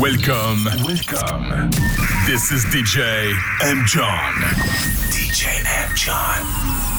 Welcome, welcome. This is DJ M. John. DJ M. John.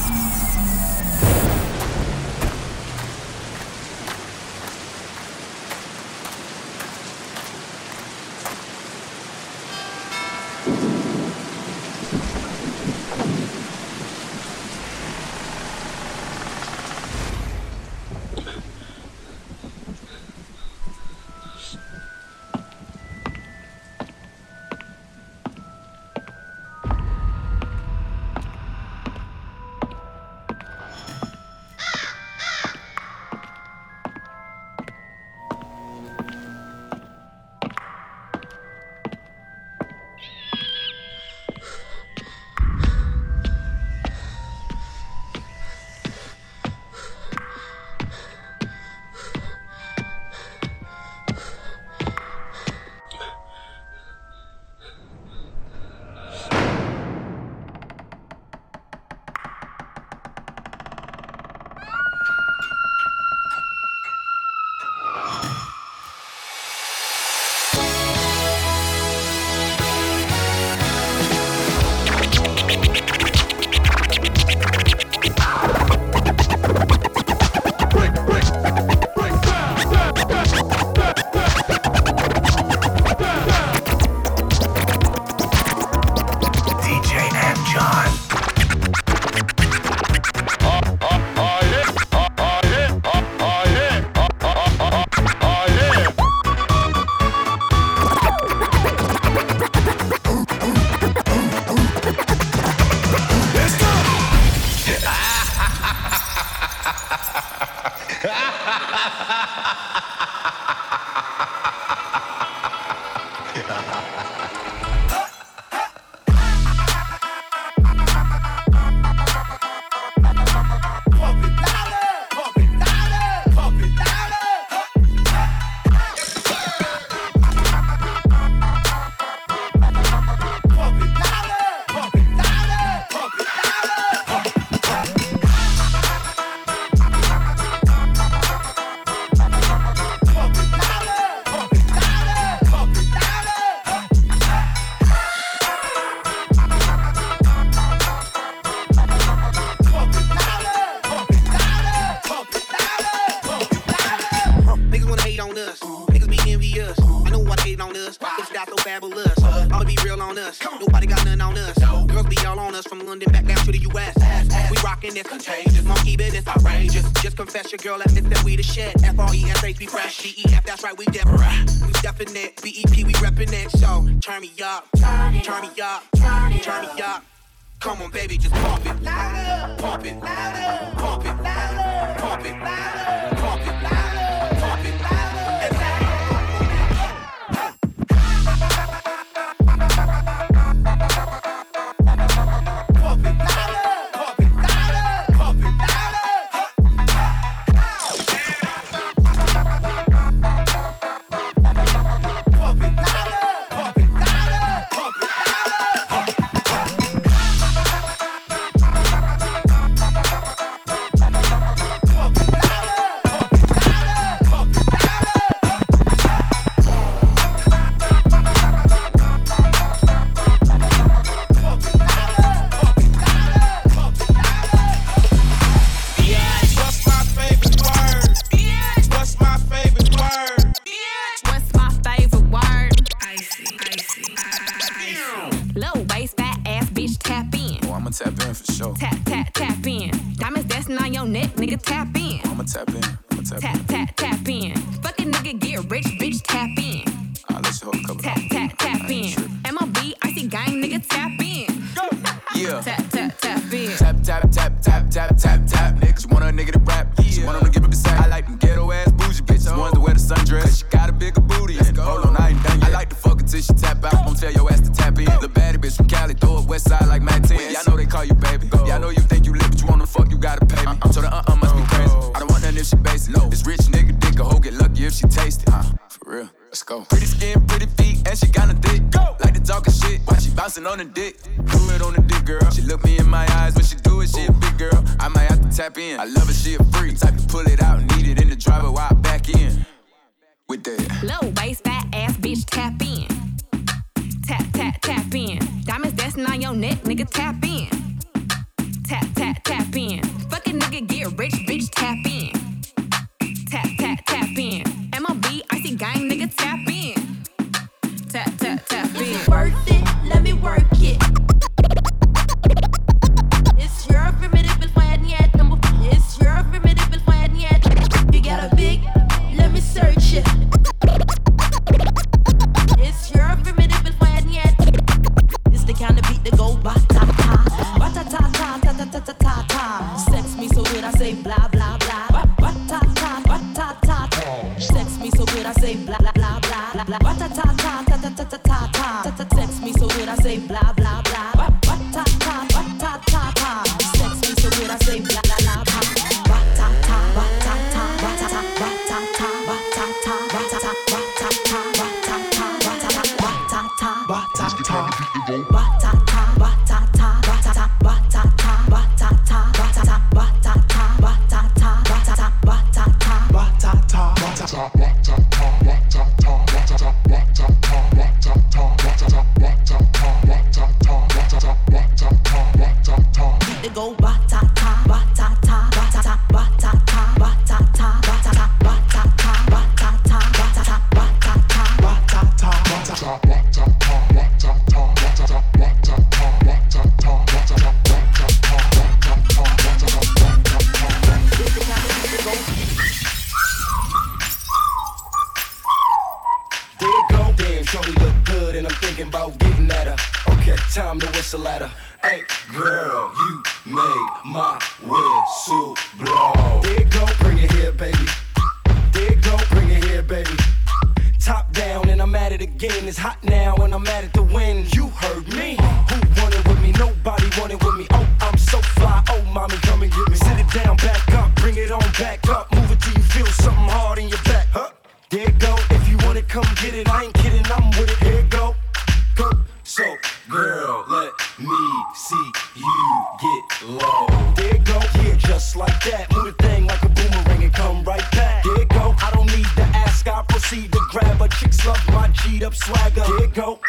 swagger. Here go.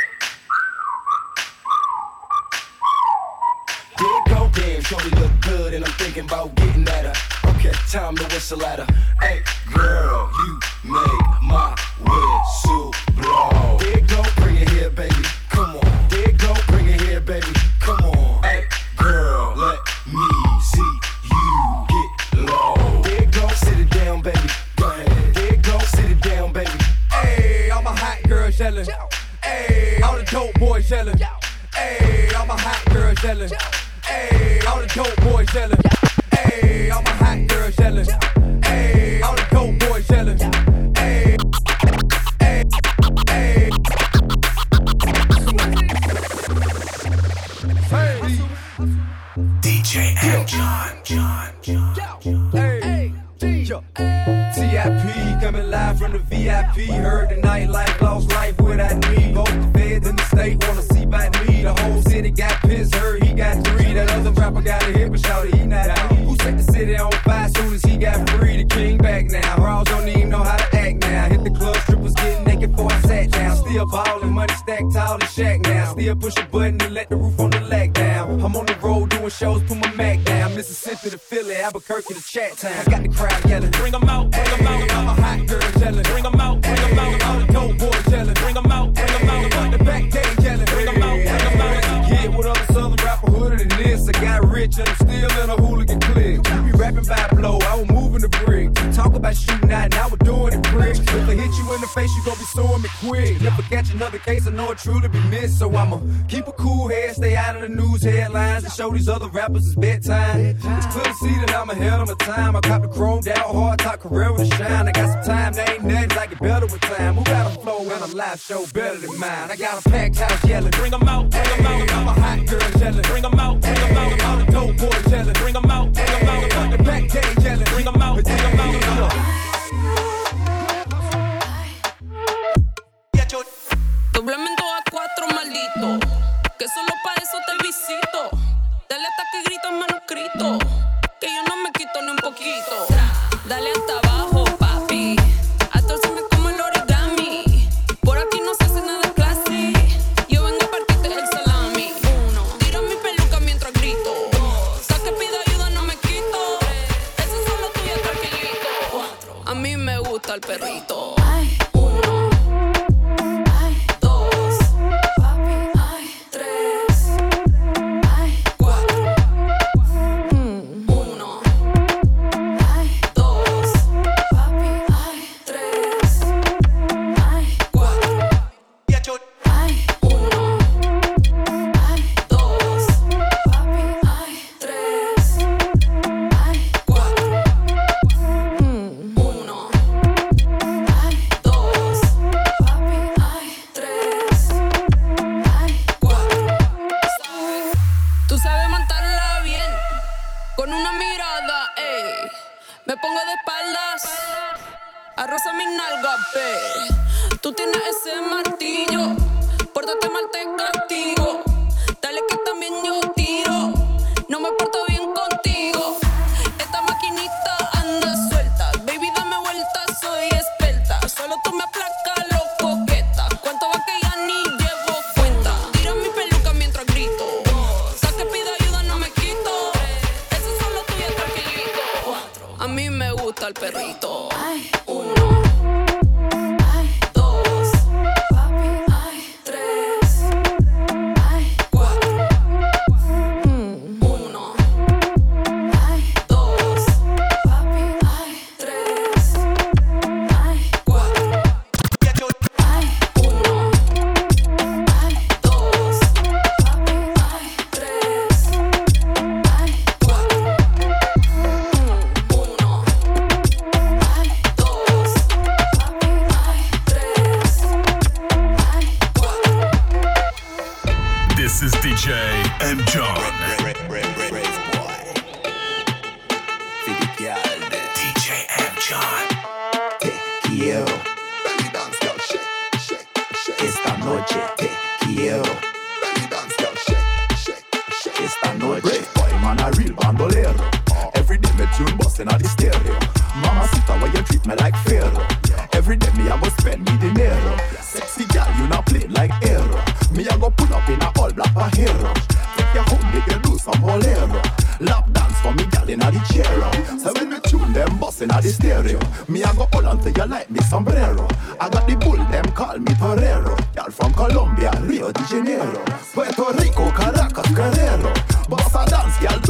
Here go. Damn, shorty look good, and I'm thinking about getting at her. Okay, time to whistle at her. Show these other rappers it's bedtime. It's clear to see that I'm ahead of my time. I cop the chrome down hard, top career with a shine. I got some time, there ain't nothing like it better with time. Who got a flow and a live show better than mine? I got a packed house yelling, bring them out, bring them out. I'm a hot girl yelling, bring them out, bring them out. All the dope boys yelling, bring them out, bring them out. The back day yelling, bring them out, bring them out.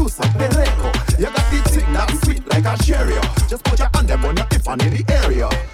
Medusa, Perreco. You got the thing that's sweet like a cherry. Just put your hand them on your if and in the area.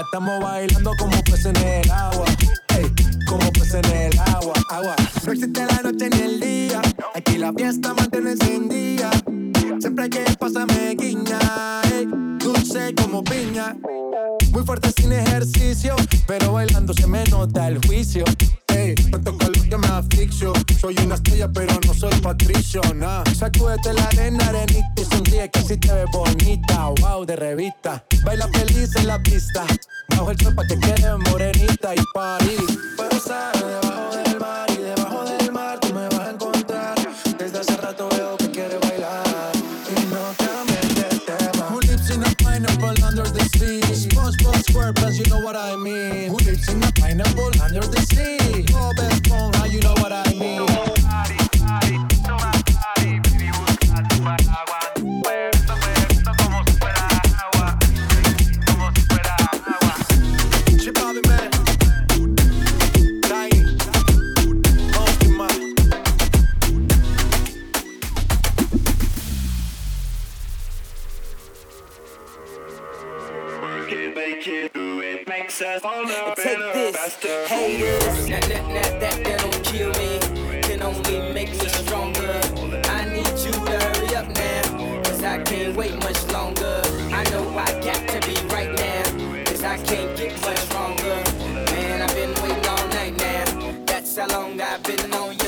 Estamos bailando como peces en el agua. Hey, como peces en el agua, agua. No existe la noche ni el día. Aquí la fiesta mantiene encendida. Siempre hay que pasarme guiña. Hey, dulce como piña. Muy fuerte sin ejercicio, pero bailando se me nota el juicio. Ey, tanto que me asfixio. Soy una estrella, pero no soy patricio, nah. Sacúdete la arena, arenita y sonríe que así te ves bonita. Wow, de revista. Baila feliz en la pista. Bajo el sol pa' que quede morenita y parí. Pero debajo de purpose, you know what I mean. Who lives in a pineapple under the sea? Bob Esponja, you know what I mean. success. And take this, haters. Now, now, now that, that don't kill me, can only make me stronger. I need you to hurry up now, cause I can't wait much longer. I know I got to be right now, cause I can't get much stronger. Man, I've been waiting all night now, that's how long I've been on you.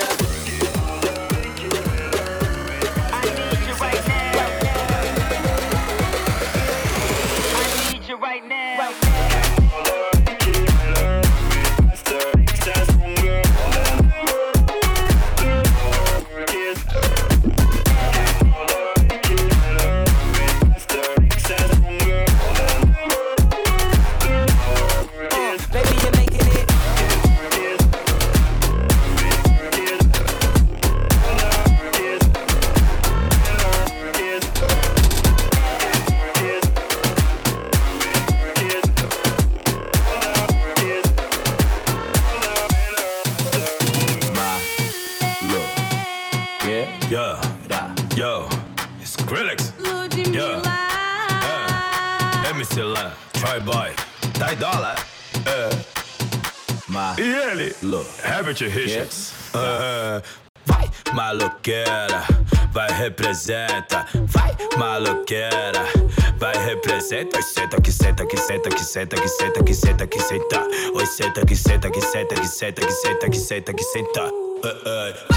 senta, que senta, que senta, que senta. Oi, senta, que senta, que senta, que senta, que senta, que senta, que senta. Uh, uh.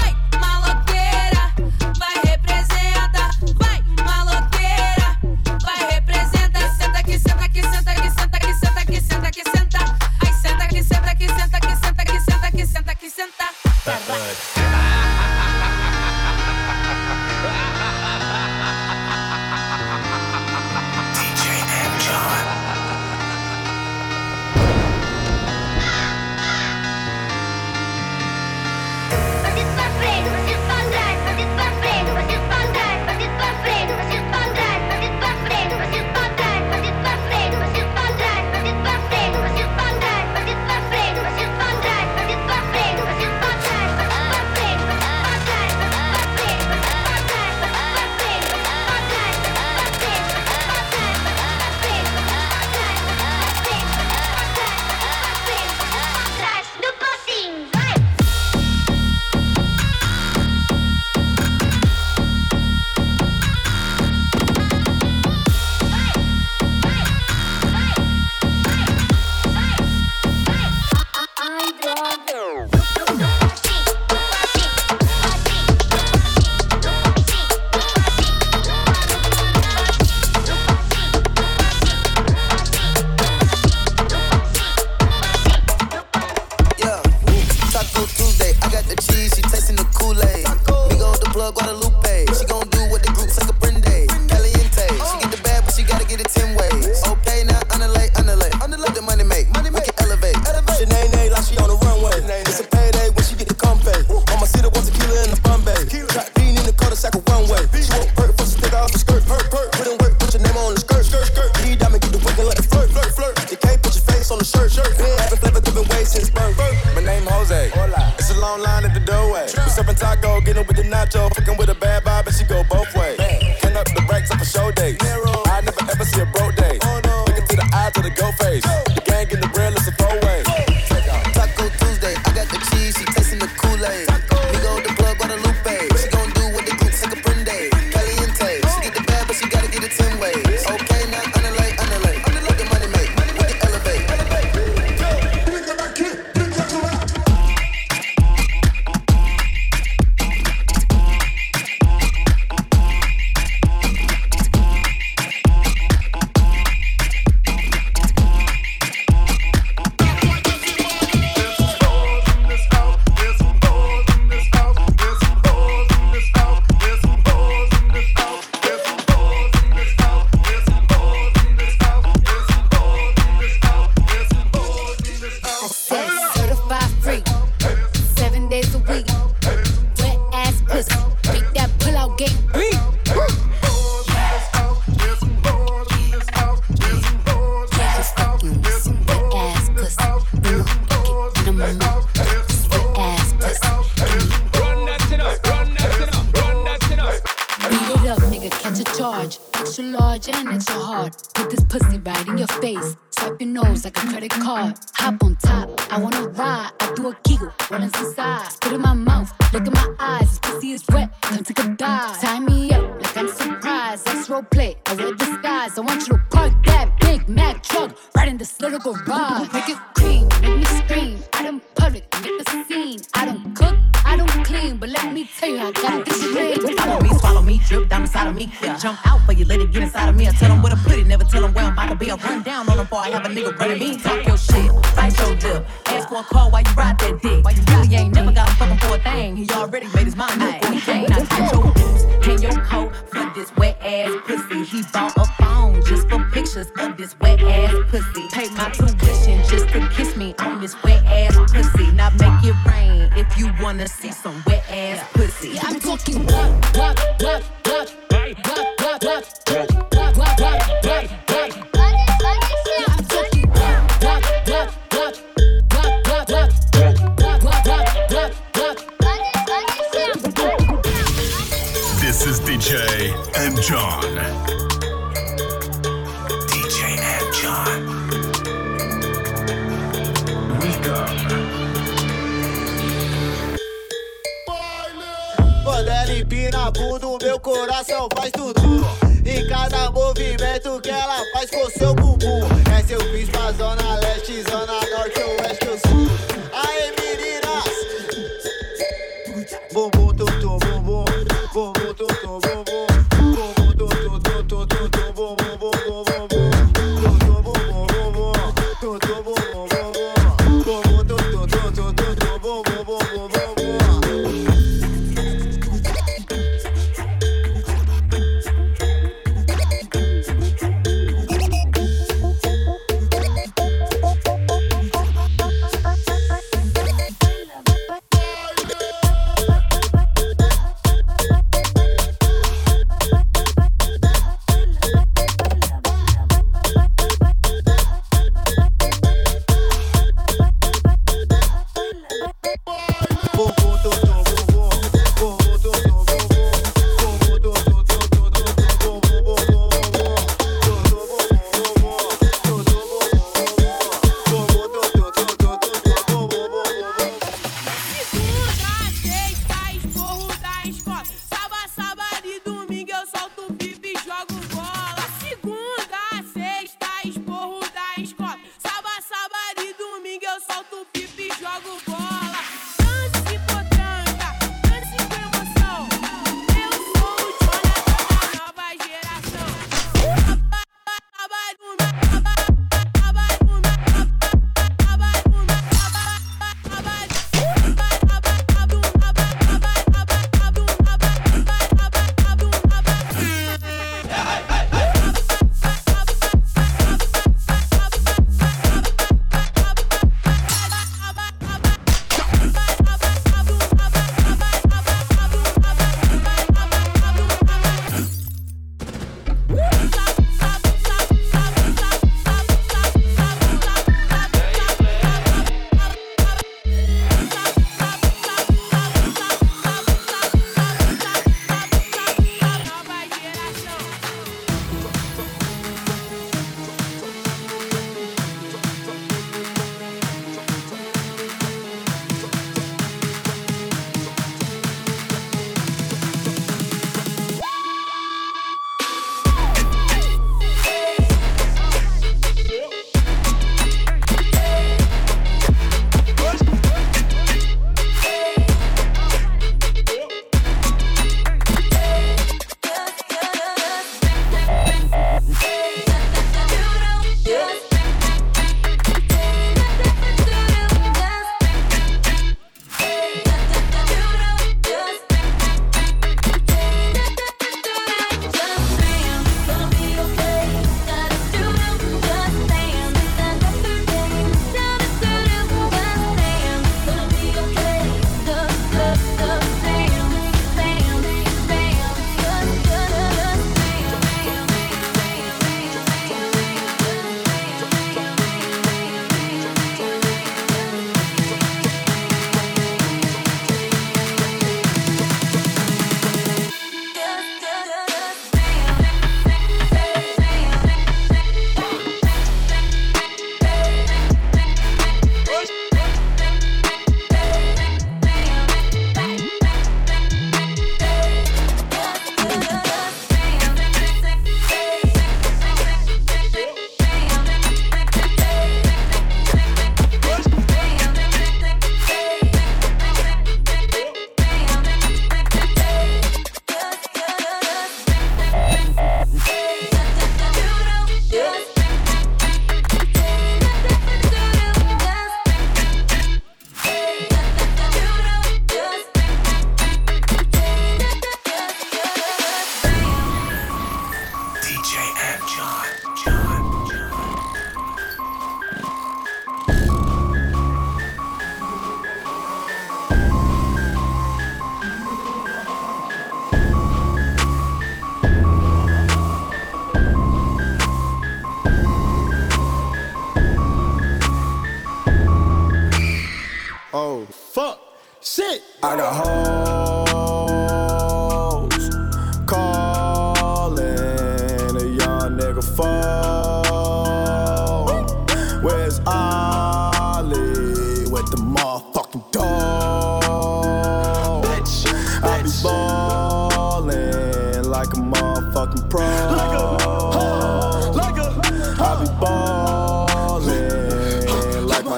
solto o pipi jogo o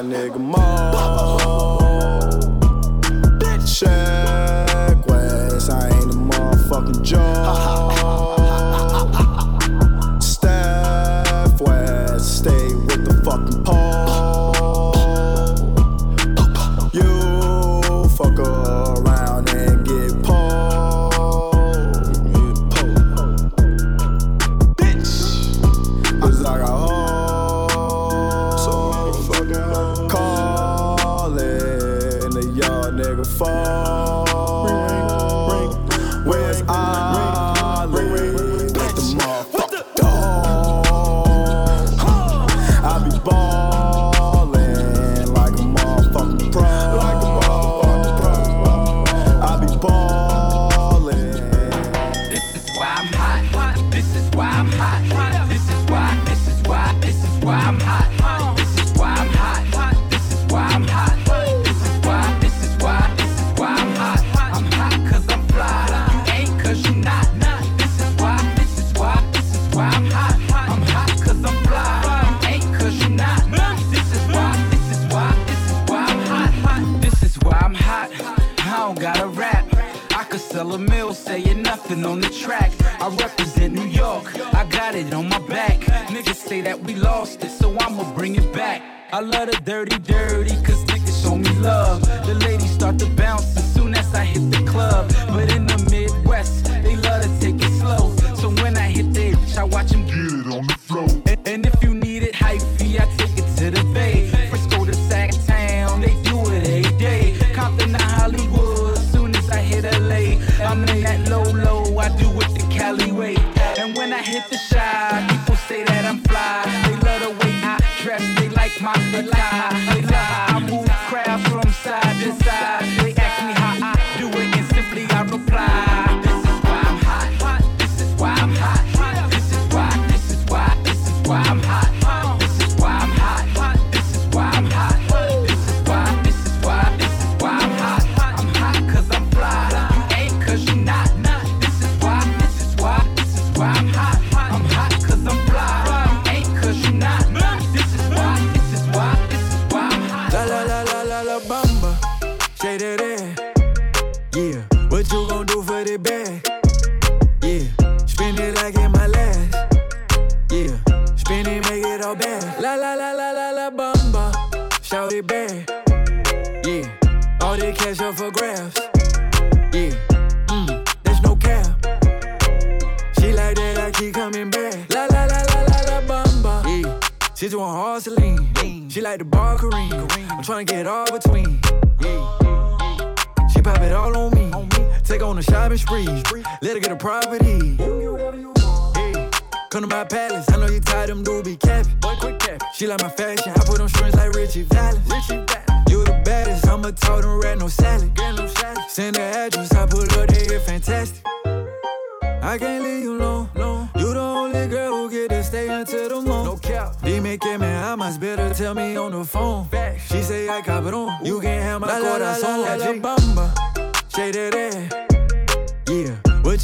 nigga Mo.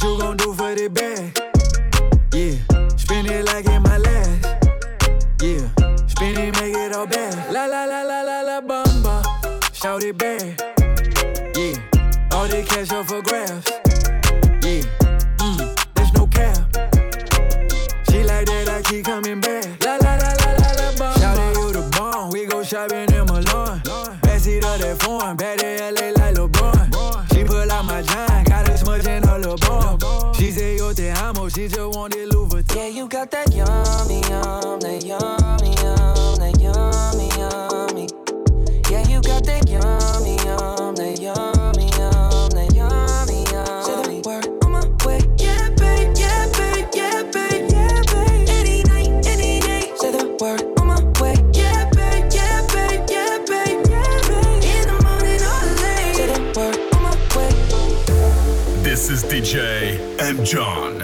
you gon' do for the bag? Yeah, spin it like in my last. Yeah, spin it, make it all bad. La la la la la la bamba, shout it back, Yeah, all the cash off for grabs. John.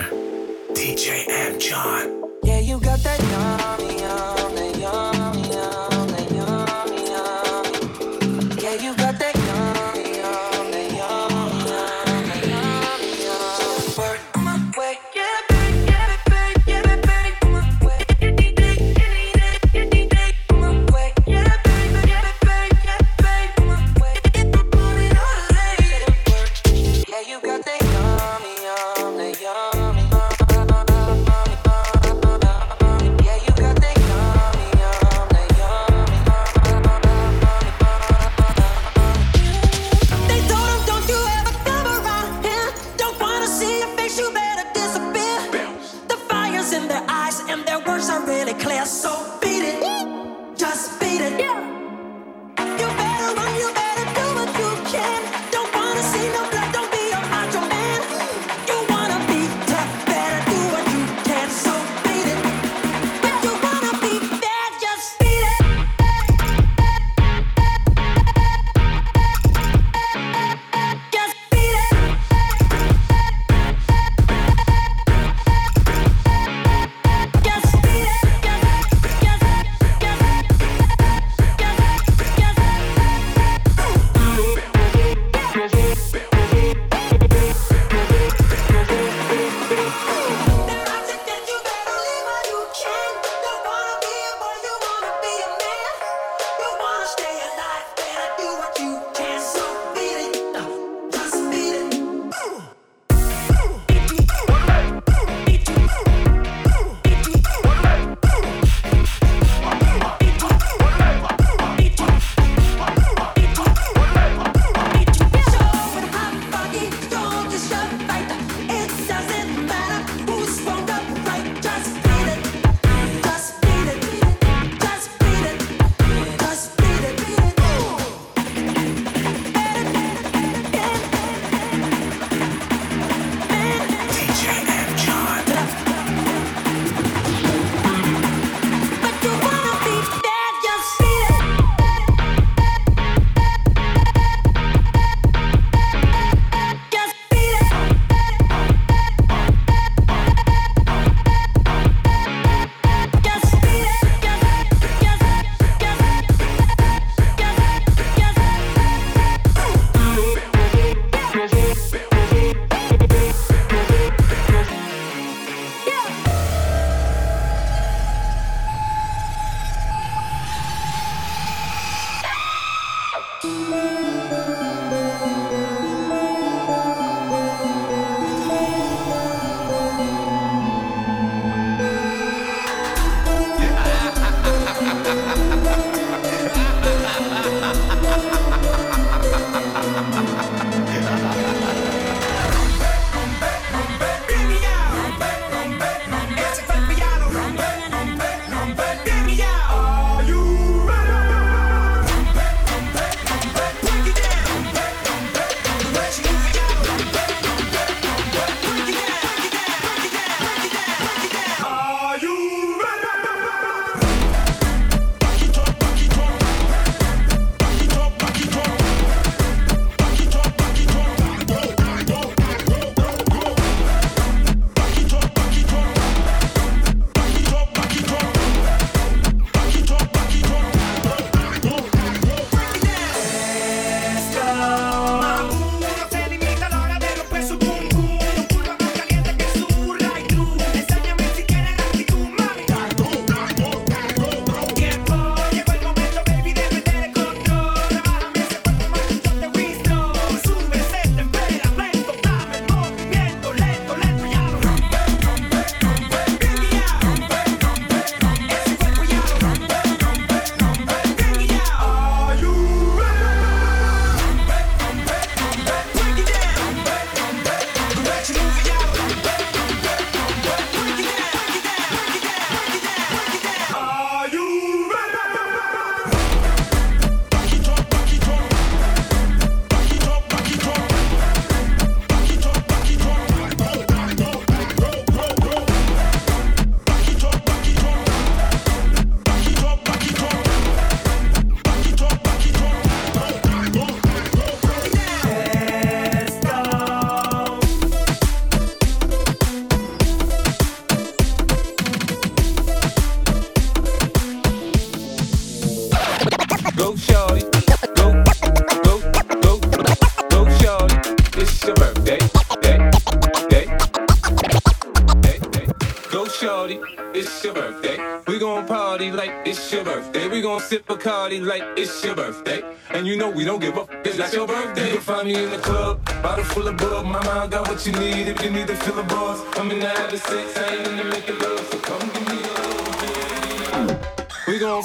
Bacardi like it's your birthday. And you know we don't give up. It's not your birthday. You can find me in the club, bottle full of bug. My mind got what you need if you need to fill the bars. I'm in the habit sex, I ain't in the making love, so come give me a little. We gon'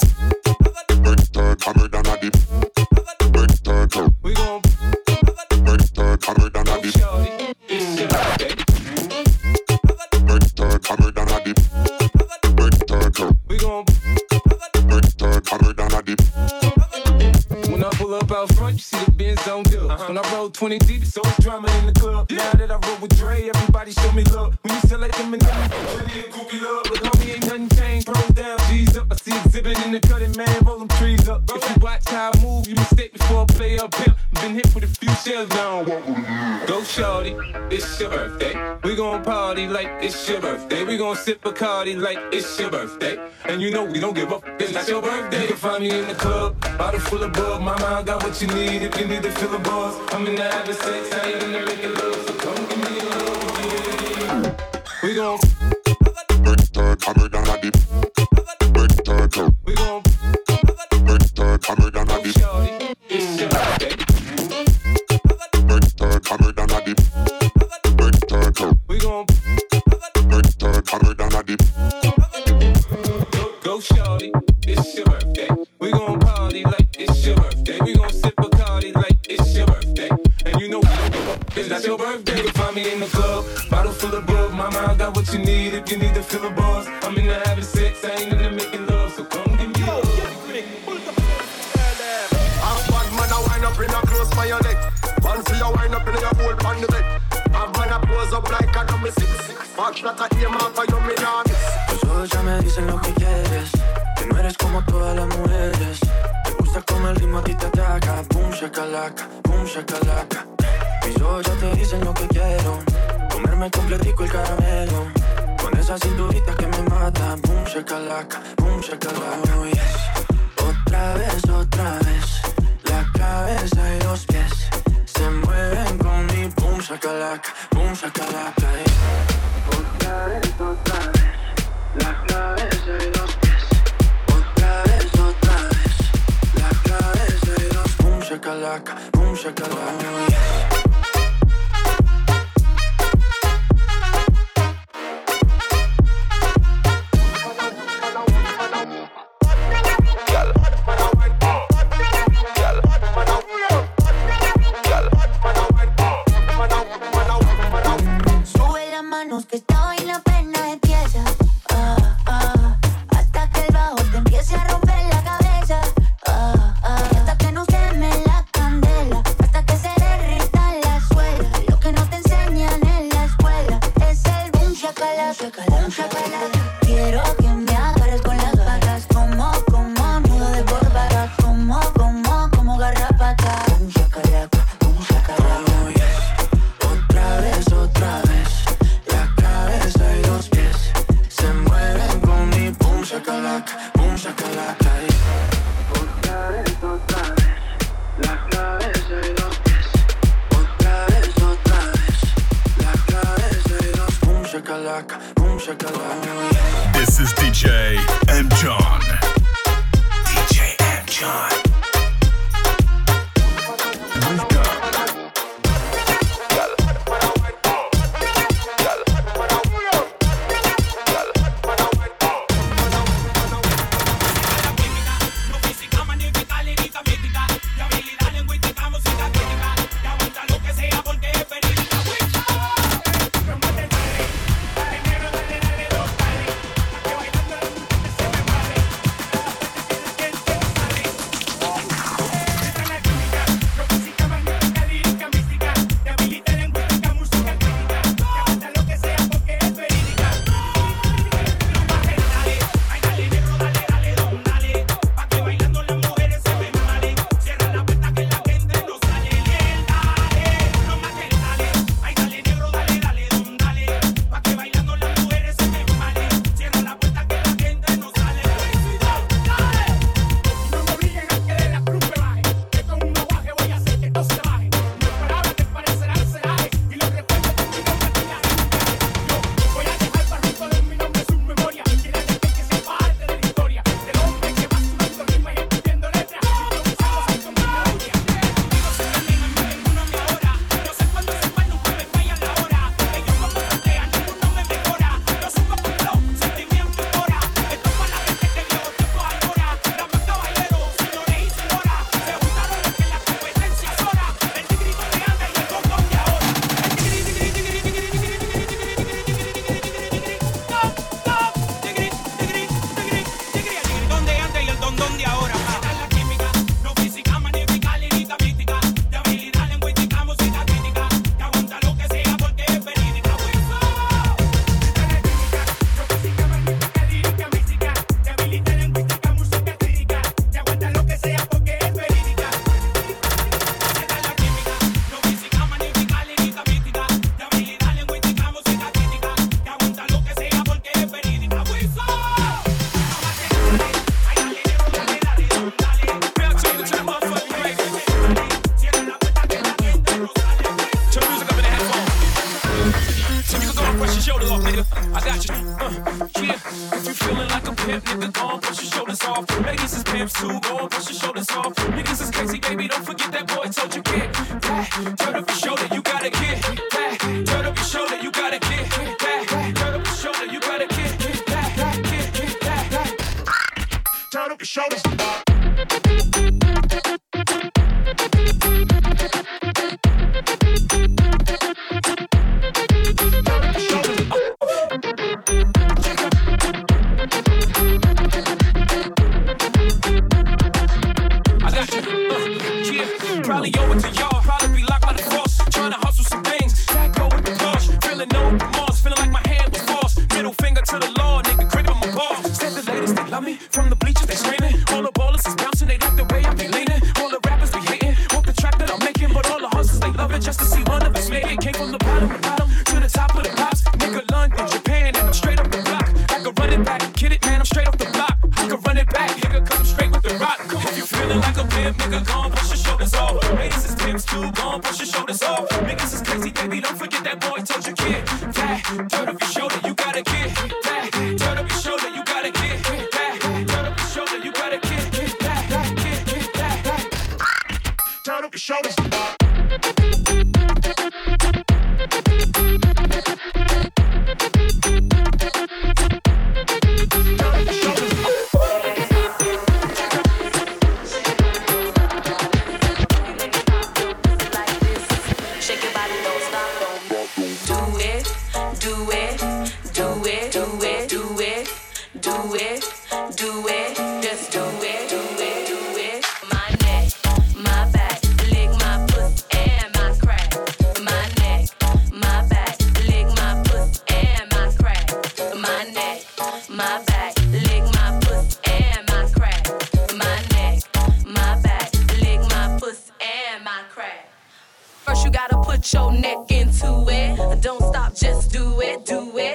20 deep. it's your birthday. We gon' sip a Bacardi like it's your birthday. And you know we don't give up, it's not your birthday. You can find me in the club, bottle full of bug. My mind got what you need if you need to fill the buzz. I'm in the having sex, I gonna make it love. So come give me a little Yeah. We gon' your neck into it. Don't stop, just do it, do it.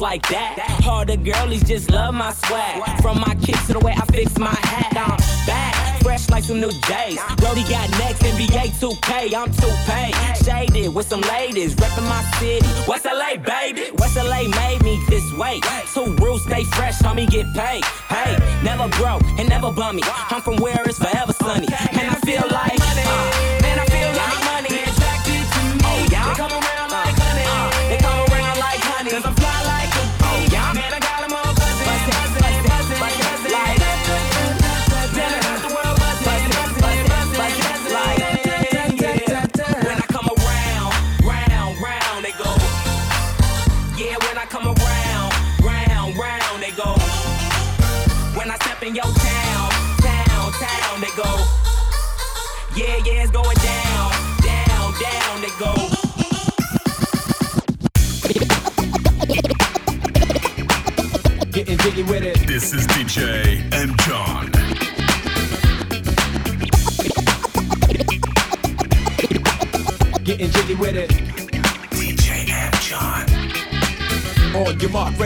Like that. Harder girlies just love my swag. From my kicks to the way I fix my hat. I'm back. Fresh like some new J's. Brody got next, NBA 2K, I'm 2Pay. Shaded with some ladies, reppin' my city. West LA, baby. West LA made me this way. Two rules, stay fresh, homie, get paid. Hey, never broke and never bummy. I'm from where it's forever sunny. And I feel like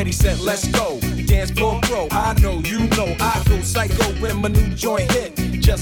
ready, set, let's go. Dance floor pro. I know, you know, I go psycho when my new joint hit.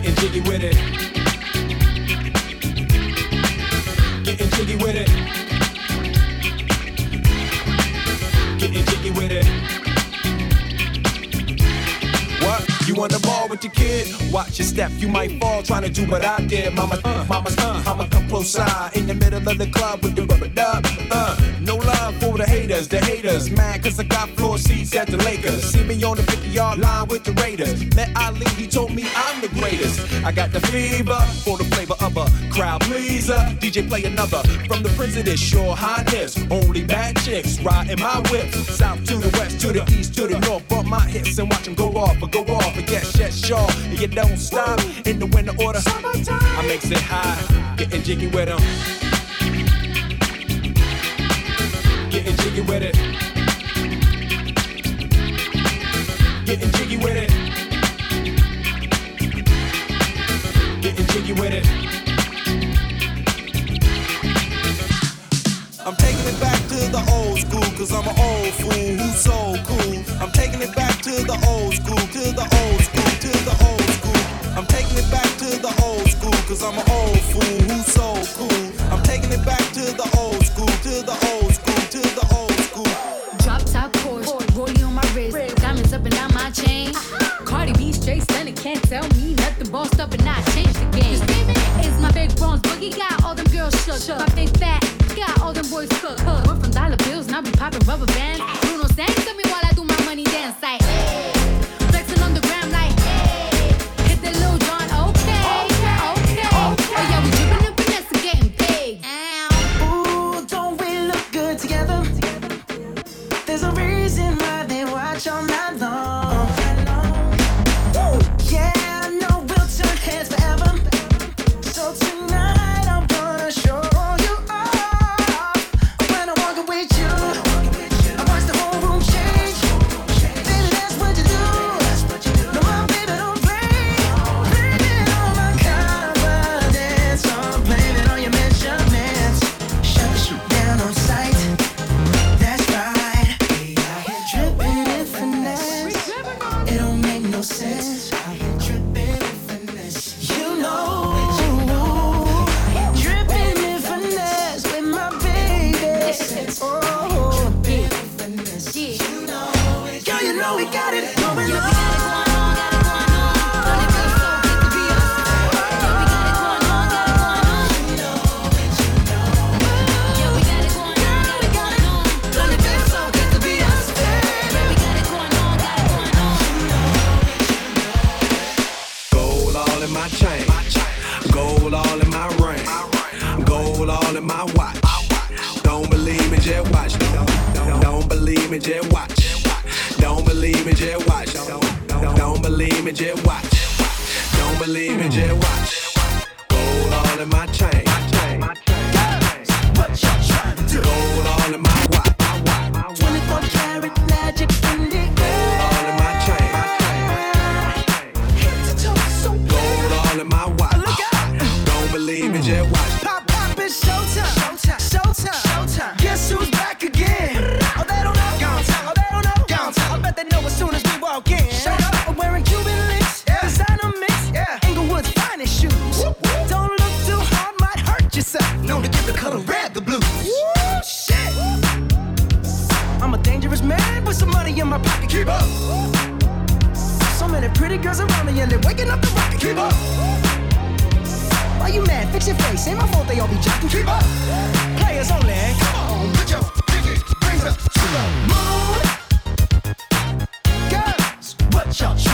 Getting jiggy with it. Getting jiggy with it. Getting jiggy with it. What? You on the ball with your kid? Watch your step, you might fall trying to do what I did. Mama, uh, mama's uh, I'ma close side in the middle of the club with the rubber dub. Uh, no love for the haters, the haters. Mad cause I got floor seats at the Lakers. See me on the 50 yard line with the Raiders. Met Ali, he told me I'm the greatest. I got the fever for the flavor of a crowd pleaser. DJ play another from the Prince of this your highness. Only bad chicks riding my whip. South to the west, to the east, to the north. Bump my hips and watch them go off, but go off. But yes, yes, sure. You don't stop in the winter order. Summertime. I makes it high, getting jiggy jiggy with them. Getting jiggy with it. Getting jiggy with it. Getting jiggy with it. I'm taking it back to the old school, cause I'm an old fool who's so cool. I'm taking it back to the old school, to the old school, to the old I'm taking it back to the old school, cause I'm an old fool who's so cool. I'm taking it back to the old school, to the old school, to the old school. Drop top Porsche, rollie on my wrist, diamonds up and down my chain. Cardi B straight stunning, can't tell me nothing. Bossed up and I changed the game. It's my big bronze boogie, got all them girls shook. My big fat, got all them boys cooked. We're from dollar bills, and I be popping rubber bands. Bruno Sang, tell me 小